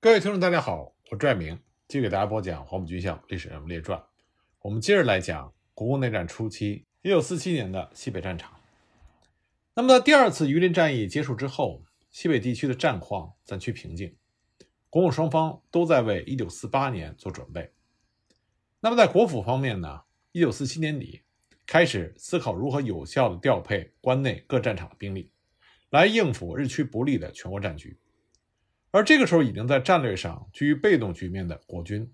各位听众，大家好，我拽明继续给大家播讲《黄埔军校历史人物列传》。我们接着来讲国共内战初期，一九四七年的西北战场。那么，在第二次榆林战役结束之后，西北地区的战况暂趋平静，国共双方都在为一九四八年做准备。那么，在国府方面呢，一九四七年底开始思考如何有效的调配关内各战场的兵力，来应付日趋不利的全国战局。而这个时候，已经在战略上居于被动局面的国军，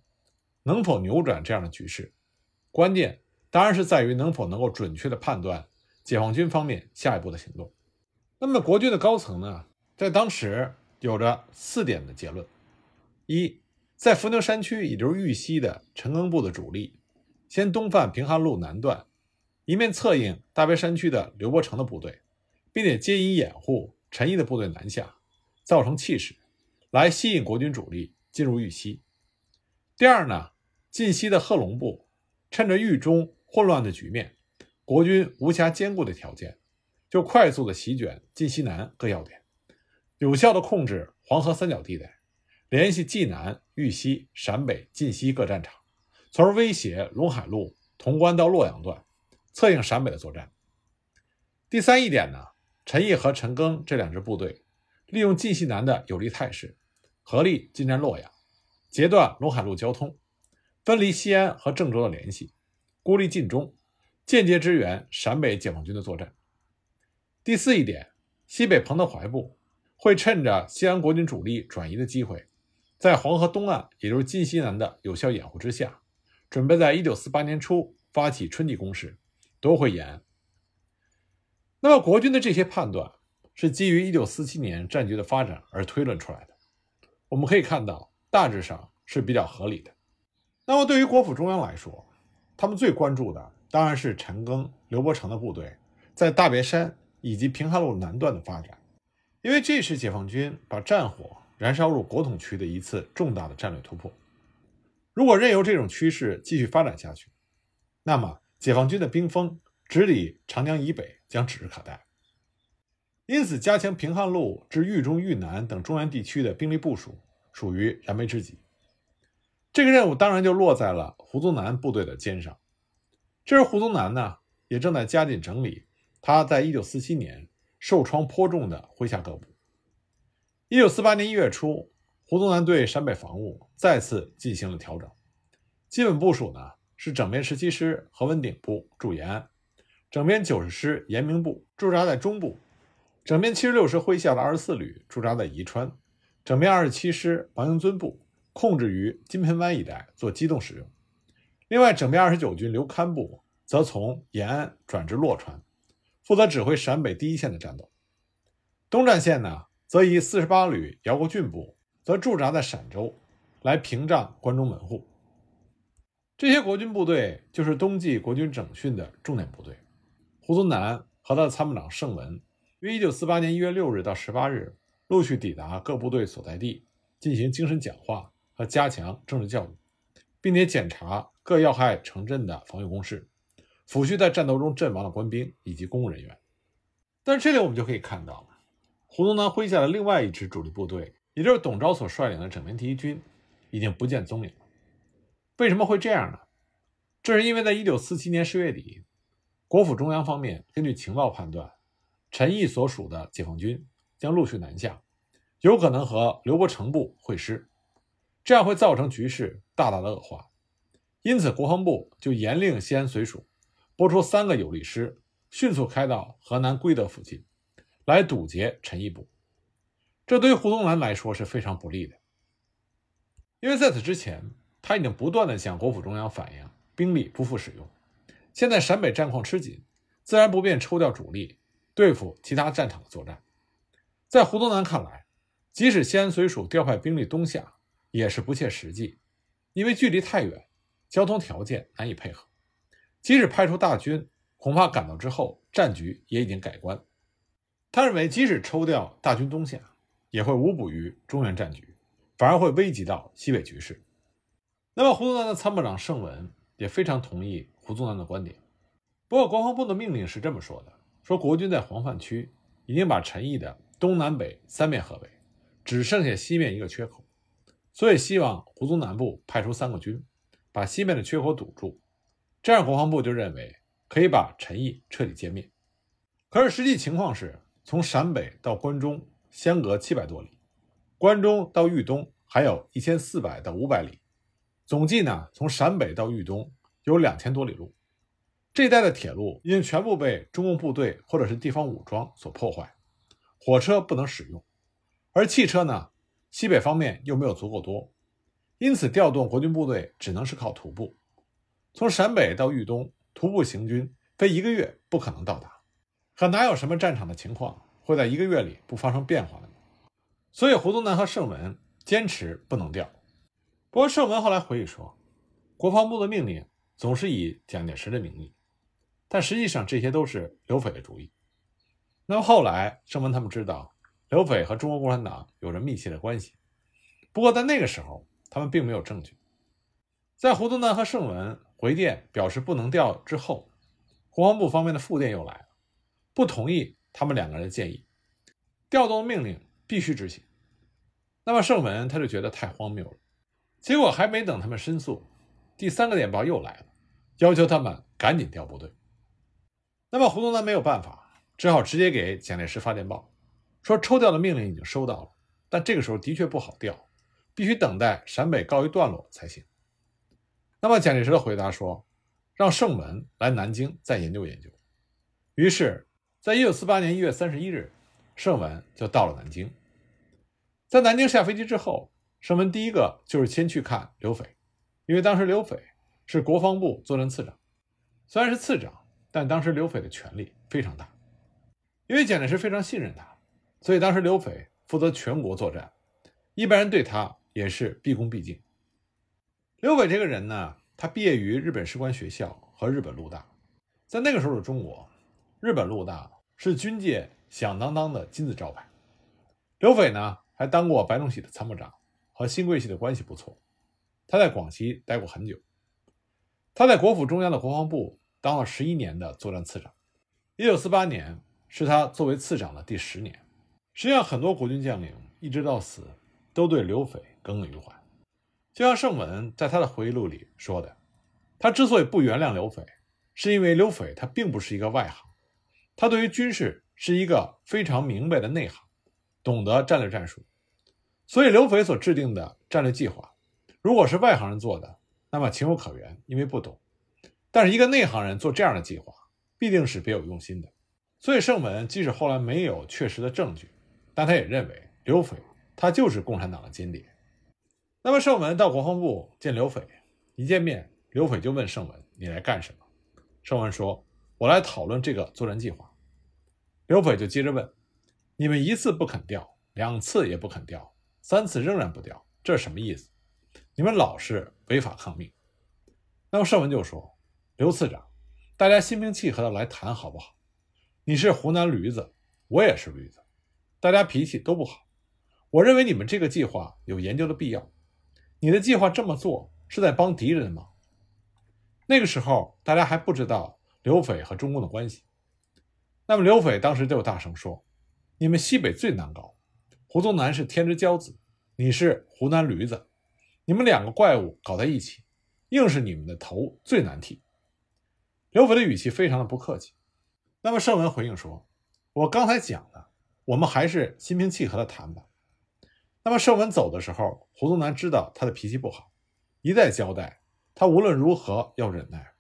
能否扭转这样的局势，关键当然是在于能否能够准确的判断解放军方面下一步的行动。那么，国军的高层呢，在当时有着四点的结论：一，在伏牛山区，也就是豫西的陈赓部的主力，先东犯平汉路南段，一面策应大别山区的刘伯承的部队，并且接应掩护陈毅的部队南下，造成气势。来吸引国军主力进入豫西。第二呢，晋西的贺龙部趁着豫中混乱的局面，国军无暇兼顾的条件，就快速的席卷晋西南各要点，有效的控制黄河三角地带，联系冀南、豫西、陕北、晋西各战场，从而威胁陇海路潼关到洛阳段，策应陕北的作战。第三一点呢，陈毅和陈赓这两支部队，利用晋西南的有利态势。合力进占洛阳，截断陇海路交通，分离西安和郑州的联系，孤立晋中，间接支援陕北解放军的作战。第四一点，西北彭德怀部会趁着西安国军主力转移的机会，在黄河东岸，也就是晋西南的有效掩护之下，准备在一九四八年初发起春季攻势，夺回延安。那么，国军的这些判断是基于一九四七年战局的发展而推论出来的。我们可以看到，大致上是比较合理的。那么，对于国府中央来说，他们最关注的当然是陈赓、刘伯承的部队在大别山以及平汉路南段的发展，因为这是解放军把战火燃烧入国统区的一次重大的战略突破。如果任由这种趋势继续发展下去，那么解放军的兵锋直抵长江以北将指日可待。因此，加强平汉路至豫中、豫南等中原地区的兵力部署属于燃眉之急。这个任务当然就落在了胡宗南部队的肩上。这时，胡宗南呢也正在加紧整理他在1947年受创颇重的麾下各部。1948年1月初，胡宗南对陕北防务再次进行了调整，基本部署呢是整编十七师何文鼎部驻延安，整编九十师严明部驻扎在中部。整编七十六师麾下的二十四旅驻扎在宜川，整编二十七师王英尊部控制于金盆湾一带做机动使用。另外，整编二十九军刘戡部则从延安转至洛川，负责指挥陕北第一线的战斗。东战线呢，则以四十八旅姚国俊部则驻扎在陕州，来屏障关中门户。这些国军部队就是冬季国军整训的重点部队。胡宗南和他的参谋长盛文。于一九四八年一月六日到十八日，陆续抵达各部队所在地，进行精神讲话和加强政治教育，并且检查各要害城镇的防御工事，抚恤在战斗中阵亡的官兵以及公务人员。但是这里我们就可以看到，胡宗南麾下的另外一支主力部队，也就是董钊所率领的整编第一军，已经不见踪影了。为什么会这样呢？这是因为在一九四七年十月底，国府中央方面根据情报判断。陈毅所属的解放军将陆续南下，有可能和刘伯承部会师，这样会造成局势大大的恶化。因此，国防部就严令西安绥署拨出三个有力师，迅速开到河南归德附近，来堵截陈毅部。这对于胡宗南来说是非常不利的，因为在此之前，他已经不断的向国府中央反映兵力不复使用，现在陕北战况吃紧，自然不便抽调主力。对付其他战场的作战，在胡宗南看来，即使西安绥署调派兵力东下，也是不切实际，因为距离太远，交通条件难以配合。即使派出大军，恐怕赶到之后，战局也已经改观。他认为，即使抽调大军东下，也会无补于中原战局，反而会危及到西北局势。那么，胡宗南的参谋长盛文也非常同意胡宗南的观点。不过，国防部的命令是这么说的。说国军在黄泛区已经把陈毅的东南北三面合围，只剩下西面一个缺口，所以希望胡宗南部派出三个军，把西面的缺口堵住，这样国防部就认为可以把陈毅彻底歼灭。可是实际情况是，从陕北到关中相隔七百多里，关中到豫东还有一千四百到五百里，总计呢，从陕北到豫东有两千多里路。这一带的铁路已经全部被中共部队或者是地方武装所破坏，火车不能使用，而汽车呢，西北方面又没有足够多，因此调动国军部队只能是靠徒步。从陕北到豫东徒步行军，非一个月不可能到达，可哪有什么战场的情况会在一个月里不发生变化的呢？所以胡宗南和盛文坚持不能调。不过盛文后来回忆说，国防部的命令总是以蒋介石的名义。但实际上，这些都是刘斐的主意。那么后来，盛文他们知道刘斐和中国共产党有着密切的关系。不过在那个时候，他们并没有证据。在胡宗南和盛文回电表示不能调之后，国防部方面的复电又来了，不同意他们两个人的建议，调动命令必须执行。那么盛文他就觉得太荒谬了。结果还没等他们申诉，第三个电报又来了，要求他们赶紧调部队。那么胡宗南没有办法，只好直接给蒋介石发电报，说抽调的命令已经收到了，但这个时候的确不好调，必须等待陕北告一段落才行。那么蒋介石的回答说，让盛文来南京再研究研究。于是，在一九四八年一月三十一日，盛文就到了南京。在南京下飞机之后，盛文第一个就是先去看刘斐，因为当时刘斐是国防部作战次长，虽然是次长。但当时刘斐的权力非常大，因为蒋介石非常信任他，所以当时刘斐负责全国作战，一般人对他也是毕恭毕敬。刘斐这个人呢，他毕业于日本士官学校和日本陆大，在那个时候的中国，日本陆大是军界响当当的金字招牌。刘斐呢，还当过白崇禧的参谋长，和新桂系的关系不错。他在广西待过很久，他在国府中央的国防部。当了十一年的作战次长，一九四八年是他作为次长的第十年。实际上，很多国军将领一直到死都对刘斐耿耿于怀。就像盛文在他的回忆录里说的，他之所以不原谅刘斐，是因为刘斐他并不是一个外行，他对于军事是一个非常明白的内行，懂得战略战术。所以刘斐所制定的战略计划，如果是外行人做的，那么情有可原，因为不懂。但是一个内行人做这样的计划，必定是别有用心的。所以盛文即使后来没有确实的证据，但他也认为刘斐他就是共产党的间谍。那么盛文到国防部见刘斐，一见面，刘斐就问盛文：“你来干什么？”盛文说：“我来讨论这个作战计划。”刘斐就接着问：“你们一次不肯调，两次也不肯调，三次仍然不调，这是什么意思？你们老是违法抗命。”那么盛文就说。刘次长，大家心平气和的来谈好不好？你是湖南驴子，我也是驴子，大家脾气都不好。我认为你们这个计划有研究的必要。你的计划这么做是在帮敌人吗？那个时候大家还不知道刘斐和中共的关系。那么刘斐当时就大声说：“你们西北最难搞，胡宗南是天之骄子，你是湖南驴子，你们两个怪物搞在一起，硬是你们的头最难剃。”刘斐的语气非常的不客气。那么盛文回应说：“我刚才讲了，我们还是心平气和的谈吧。”那么盛文走的时候，胡宗南知道他的脾气不好，一再交代他无论如何要忍耐。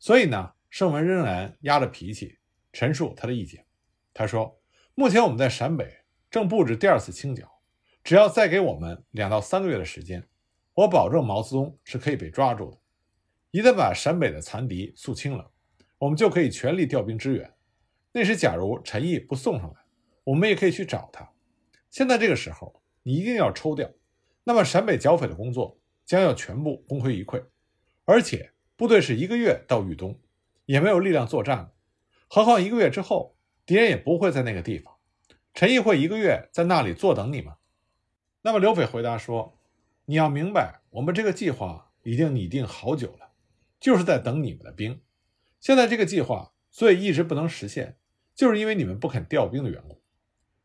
所以呢，盛文仍然压着脾气陈述他的意见。他说：“目前我们在陕北正布置第二次清剿，只要再给我们两到三个月的时间，我保证毛泽东是可以被抓住的。”一旦把陕北的残敌肃清了，我们就可以全力调兵支援。那时，假如陈毅不送上来，我们也可以去找他。现在这个时候，你一定要抽调，那么陕北剿匪的工作将要全部功亏一篑。而且，部队是一个月到豫东，也没有力量作战了。何况一个月之后，敌人也不会在那个地方，陈毅会一个月在那里坐等你吗？那么刘斐回答说：“你要明白，我们这个计划已经拟定好久了。”就是在等你们的兵，现在这个计划所以一直不能实现，就是因为你们不肯调兵的缘故。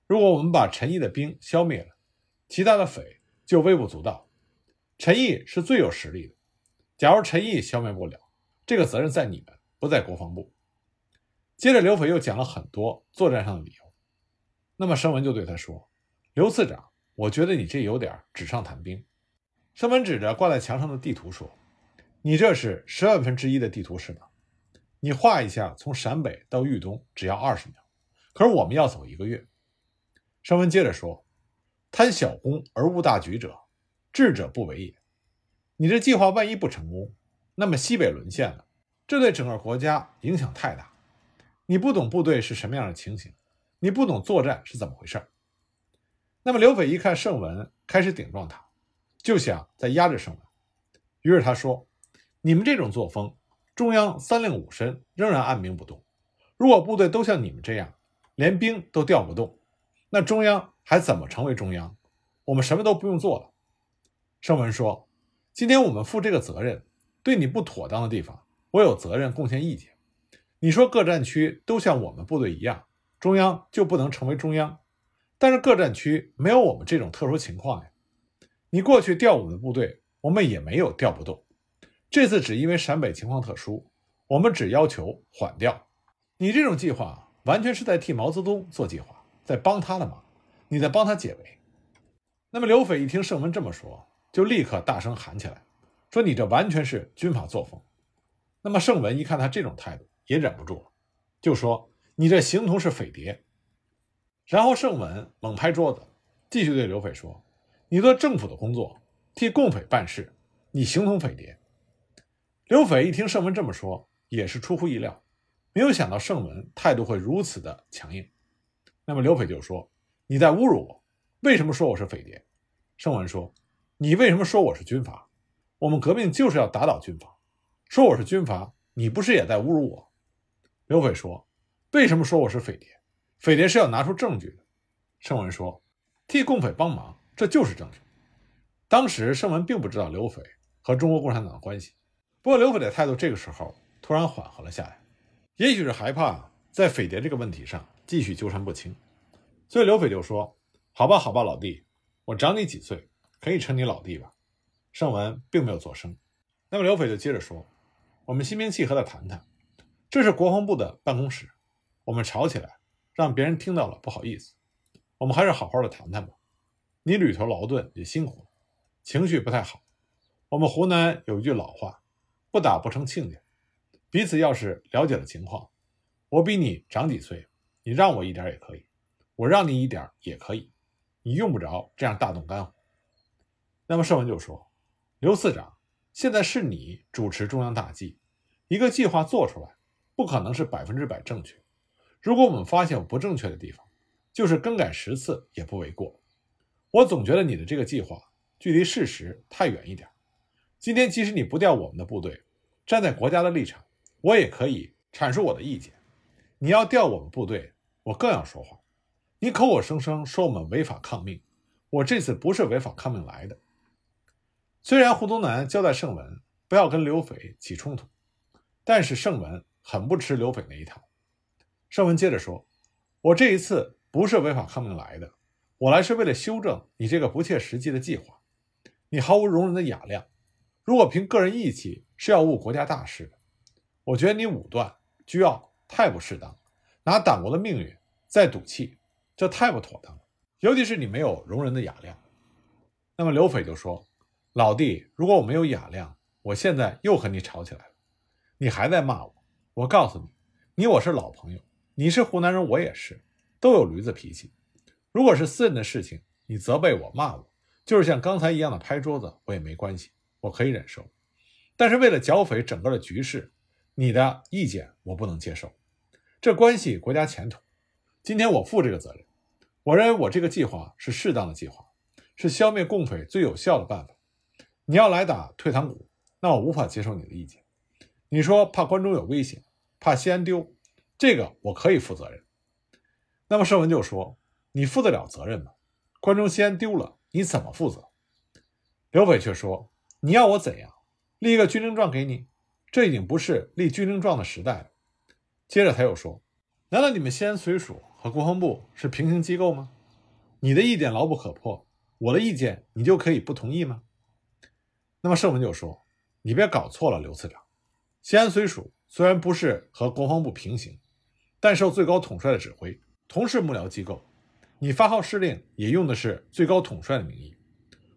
如果我们把陈毅的兵消灭了，其他的匪就微不足道，陈毅是最有实力的。假如陈毅消灭不了，这个责任在你们，不在国防部。”接着，刘斐又讲了很多作战上的理由。那么，声文就对他说：“刘次长，我觉得你这有点纸上谈兵。”声文指着挂在墙上的地图说：“你这是十万分之一的地图是吗？你画一下，从陕北到豫东只要二十秒，可是我们要走一个月。”盛文接着说：“贪小功而误大局者，智者不为也。你这计划万一不成功，那么西北沦陷了，这对整个国家影响太大。你不懂部队是什么样的情形，你不懂作战是怎么回事。”那么刘斐一看盛文开始顶撞他，就想再压着盛文，于是他说：“你们这种作风，中央三令五申仍然按兵不动。如果部队都像你们这样，连兵都调不动。”那中央还怎么成为中央？我们什么都不用做了。盛文说：“今天我们负这个责任，对你不妥当的地方，我有责任贡献意见。你说各战区都像我们部队一样，中央就不能成为中央？但是各战区没有我们这种特殊情况呀。你过去调我们的部队，我们也没有调不动。这次只因为陕北情况特殊，我们只要求缓调。你这种计划完全是在替毛泽东做计划。”在帮他的忙，你在帮他解围。那么刘斐一听盛文这么说，就立刻大声喊起来，说：“你这完全是军阀作风。”那么盛文一看他这种态度，也忍不住了，就说：“你这形同是匪谍。”然后盛文猛拍桌子，继续对刘斐说：“你做政府的工作，替共匪办事，你形同匪谍。”刘斐一听盛文这么说，也是出乎意料，没有想到盛文态度会如此的强硬。那么刘斐就说：“你在侮辱我，为什么说我是匪谍？”盛文说：“你为什么说我是军阀？我们革命就是要打倒军阀。说我是军阀，你不是也在侮辱我？”刘斐说：“为什么说我是匪谍？匪谍是要拿出证据的。”盛文说：“替共匪帮忙，这就是证据。”当时盛文并不知道刘斐和中国共产党的关系，不过刘斐的态度这个时候突然缓和了下来，也许是害怕在匪谍这个问题上。继续纠缠不清，所以刘斐就说：“好吧，好吧，老弟，我长你几岁，可以称你老弟吧。”盛文并没有作声。那么刘斐就接着说：“我们心平气和的谈谈，这是国防部的办公室，我们吵起来，让别人听到了不好意思。我们还是好好的谈谈吧。你旅途劳顿也辛苦了，情绪不太好。我们湖南有一句老话，不打不成亲家。彼此要是了解了情况，我比你长几岁。”你让我一点也可以，我让你一点也可以，你用不着这样大动肝火。那么盛文就说：“刘次长，现在是你主持中央大计，一个计划做出来，不可能是百分之百正确。如果我们发现有不正确的地方，就是更改十次也不为过。我总觉得你的这个计划距离事实太远一点。今天即使你不调我们的部队，站在国家的立场，我也可以阐述我的意见。你要调我们部队。”我更要说话，你口口声声说我们违法抗命，我这次不是违法抗命来的。虽然胡宗南交代盛文不要跟刘斐起冲突，但是盛文很不吃刘斐那一套。盛文接着说：“我这一次不是违法抗命来的，我来是为了修正你这个不切实际的计划。你毫无容人的雅量，如果凭个人义气是要误国家大事的，我觉得你武断倨傲太不适当，拿党国的命运。”在赌气，这太不妥当了。尤其是你没有容人的雅量。那么刘斐就说：“老弟，如果我没有雅量，我现在又和你吵起来了。你还在骂我。我告诉你，你我是老朋友，你是湖南人，我也是，都有驴子脾气。如果是私人的事情，你责备我、骂我，就是像刚才一样的拍桌子，我也没关系，我可以忍受。但是为了剿匪整个的局势，你的意见我不能接受，这关系国家前途。”今天我负这个责任，我认为我这个计划是适当的计划，是消灭共匪最有效的办法。你要来打退堂鼓，那我无法接受你的意见。你说怕关中有危险，怕西安丢，这个我可以负责任。那么盛文就说：“你负得了责任吗？关中西安丢了，你怎么负责？”刘斐却说：“你要我怎样？立一个军令状给你？这已经不是立军令状的时代了。”接着他又说：“难道你们西安绥署？”和国防部是平行机构吗？你的意见牢不可破，我的意见你就可以不同意吗？那么盛文就说：“你别搞错了，刘次长，西安绥署虽然不是和国防部平行，但受最高统帅的指挥，同是幕僚机构。你发号施令也用的是最高统帅的名义。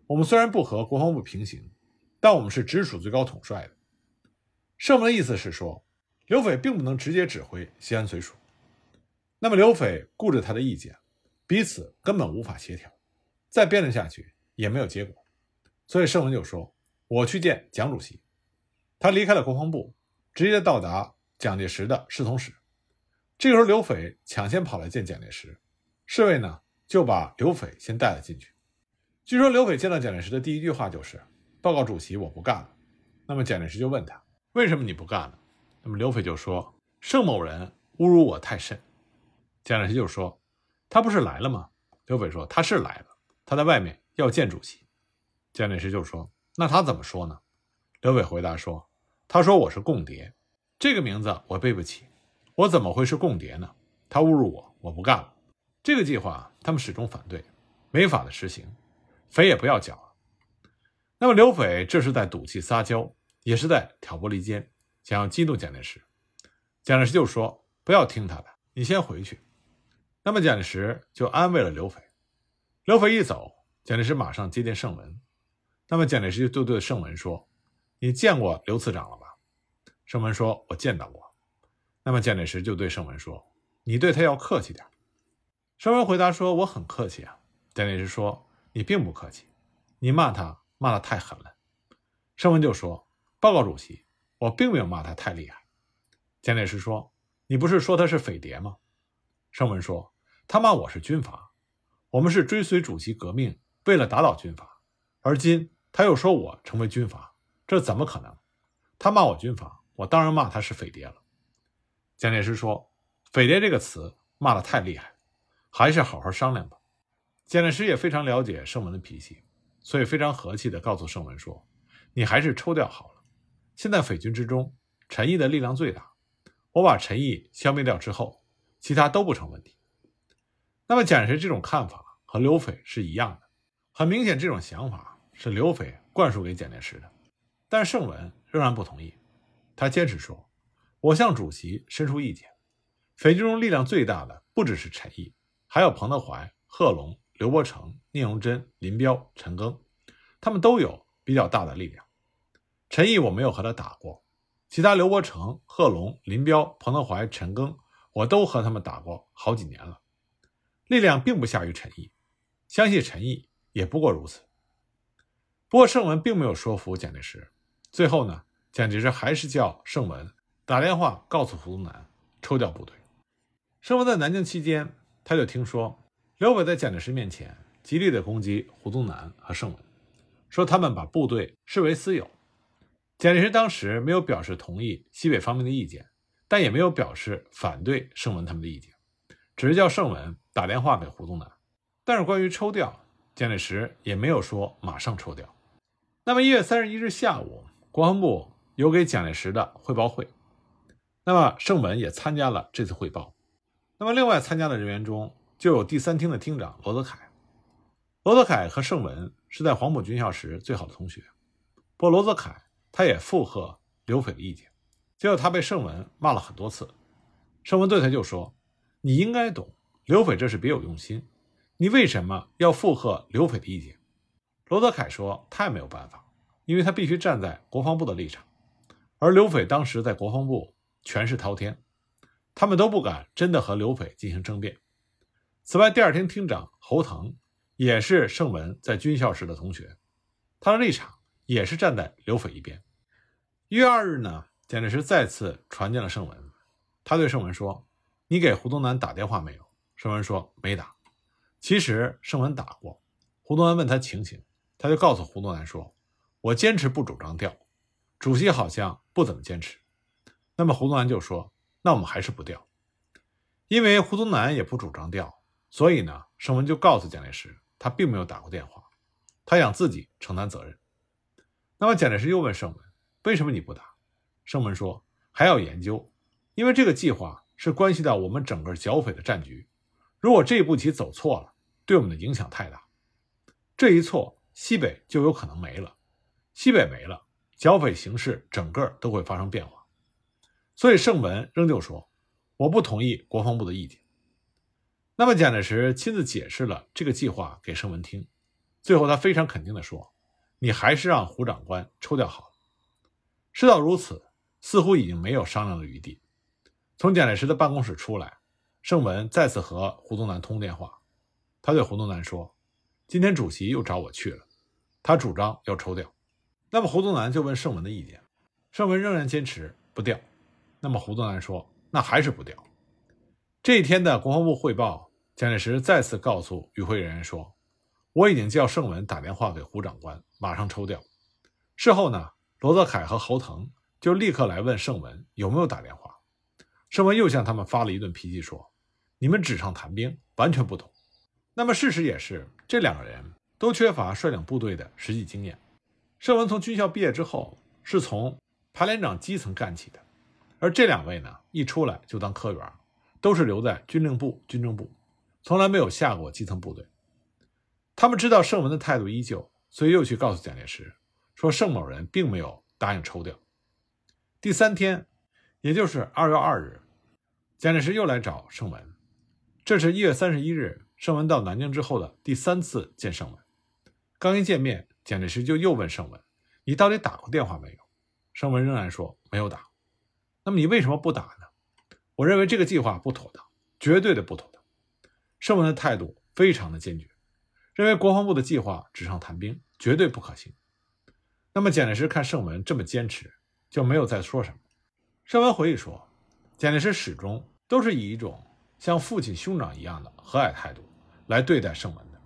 我们虽然不和国防部平行，但我们是直属最高统帅的。”盛文的意思是说，刘斐并不能直接指挥西安绥署。那么刘斐顾着他的意见，彼此根本无法协调，再辩论下去也没有结果。所以盛文就说：“我去见蒋主席。”他离开了国防部，直接到达蒋介石的侍从室。这个时候，刘斐抢先跑来见蒋介石，侍卫呢就把刘斐先带了进去。据说刘斐见到蒋介石的第一句话就是：“报告主席，我不干了。”那么蒋介石就问他：“为什么你不干了？”那么刘斐就说：“盛某人侮辱我太甚。”蒋介石就说：“他不是来了吗？”刘斐说：“他是来了，他在外面要见主席。”蒋介石就说：“那他怎么说呢？”刘斐回答说：“他说我是共谍，这个名字我背不起，我怎么会是共谍呢？他侮辱我，我不干了。这个计划他们始终反对，没法的实行，匪也不要缴了。那么刘斐这是在赌气撒娇，也是在挑拨离间，想要激怒蒋介石。蒋介石就说：“不要听他的，你先回去。”那么蒋介石就安慰了刘斐。刘斐一走，蒋介石马上接见盛文。那么蒋介石就对盛文说：“你见过刘次长了吧？”盛文说：“我见到过。”那么蒋介石就对盛文说：“你对他要客气点。”盛文回答说：“我很客气啊。”蒋介石说：“你并不客气，你骂他骂得太狠了。”盛文就说：“报告主席，我并没有骂他太厉害。”蒋介石说：“你不是说他是匪谍吗？”盛文说：“他骂我是军阀，我们是追随主席革命，为了打倒军阀，而今。”他又说我成为军阀，这怎么可能？他骂我军阀，我当然骂他是匪谍了。蒋介石说：“匪谍这个词骂得太厉害，还是好好商量吧。”蒋介石也非常了解盛文的脾气，所以非常和气地告诉盛文说：“你还是抽调好了。现在匪军之中，陈毅的力量最大，我把陈毅消灭掉之后，其他都不成问题。”那么蒋介石这种看法和刘斐是一样的，很明显，这种想法。是刘斐灌输给蒋介石的，但盛文仍然不同意。他坚持说：“我向主席申出意见，匪军中力量最大的不只是陈毅，还有彭德怀、贺龙、刘伯承、聂荣臻、林彪、陈赓，他们都有比较大的力量。陈毅我没有和他打过，其他刘伯承、贺龙、林彪、彭德怀、陈赓，我都和他们打过好几年了，力量并不下于陈毅，相信陈毅也不过如此。”不过盛文并没有说服蒋介石，最后呢，蒋介石还是叫盛文打电话告诉胡宗南抽调部队。盛文在南京期间，他就听说刘伟在蒋介石面前极力的攻击胡宗南和盛文，说他们把部队视为私有。蒋介石当时没有表示同意西北方面的意见，但也没有表示反对盛文他们的意见，只是叫盛文打电话给胡宗南。但是关于抽调，蒋介石也没有说马上抽调。那么一月三十一日下午，国防部有给蒋介石的汇报会，那么盛文也参加了这次汇报。那么另外参加的人员中，就有第三厅的厅长罗泽凯。罗泽凯和盛文是在黄埔军校时最好的同学。不过罗泽凯他也附和刘斐的意见，结果他被盛文骂了很多次。盛文对他就说：“你应该懂，刘斐这是别有用心，你为什么要附和刘斐的意见？”罗德凯说：“他也没有办法，因为他必须站在国防部的立场，而刘斐当时在国防部权势滔天，他们都不敢真的和刘斐进行争辩。此外，第二天厅长侯腾也是盛文在军校时的同学，他的立场也是站在刘斐一边。一月二日呢，蒋介石再次传见了盛文，他对盛文说：‘你给胡宗南打电话没有？’盛文说：‘没打。’其实盛文打过，胡宗南问他情形。”他就告诉胡宗南说：“我坚持不主张调，主席好像不怎么坚持。”那么胡宗南就说：“那我们还是不调。”因为胡宗南也不主张调，所以呢，盛文就告诉蒋介石，他并没有打过电话，他想自己承担责任。那么蒋介石又问盛文：“为什么你不打？”盛文说：“还要研究，因为这个计划是关系到我们整个剿匪的战局，如果这一步棋走错了，对我们的影响太大。这一错。”西北就有可能没了，西北没了，剿匪形势整个都会发生变化。所以盛文仍旧说：“我不同意国防部的意见。”那么蒋介石亲自解释了这个计划给盛文听，最后他非常肯定地说：“你还是让胡长官抽调好。”事到如此，似乎已经没有商量的余地。从蒋介石的办公室出来，盛文再次和胡宗南通电话，他对胡宗南说：“今天主席又找我去了，他主张要抽调。”那么胡宗南就问盛文的意见，盛文仍然坚持不调。那么胡宗南说：“那还是不调。”这一天的国防部汇报，蒋介石再次告诉与会人员说：“我已经叫盛文打电话给胡长官，马上抽调。”事后呢，罗泽凯和侯腾就立刻来问盛文有没有打电话。盛文又向他们发了一顿脾气，说：“你们纸上谈兵，完全不同。”那么事实也是，这两个人都缺乏率领部队的实际经验。盛文从军校毕业之后，是从排连长基层干起的，而这两位呢，一出来就当科员。都是留在军令部、军政部，从来没有下过基层部队。他们知道盛文的态度依旧，所以又去告诉蒋介石，说盛某人并没有答应抽调。第三天，也就是二月二日，蒋介石又来找盛文。这是一月三十一日，盛文到南京之后的第三次见盛文。刚一见面，蒋介石就又问盛文：“你到底打过电话没有？”盛文仍然说没有打。那么你为什么不打呢？我认为这个计划不妥当，绝对的不妥当。盛文的态度非常的坚决，认为国防部的计划纸上谈兵，绝对不可行。那么蒋介石看盛文这么坚持，就没有再说什么。盛文回忆说，蒋介石始终都是以一种像父亲兄长一样的和蔼态度来对待盛文的。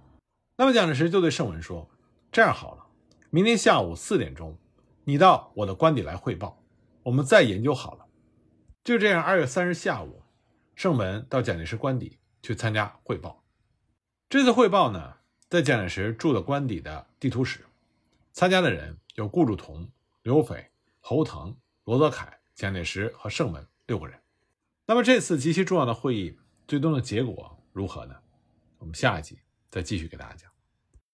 那么蒋介石就对盛文说：“这样好了，明天下午四点钟，你到我的官邸来汇报，我们再研究好了。”就这样，二月三日下午，盛文到蒋介石官邸去参加汇报。这次汇报呢，在蒋介石住的官邸的地图室，参加的人有顾祝同、刘斐、侯腾、罗泽楷、蒋介石和盛文六个人。那么这次极其重要的会议，最终的结果如何呢？我们下一集再继续给大家讲。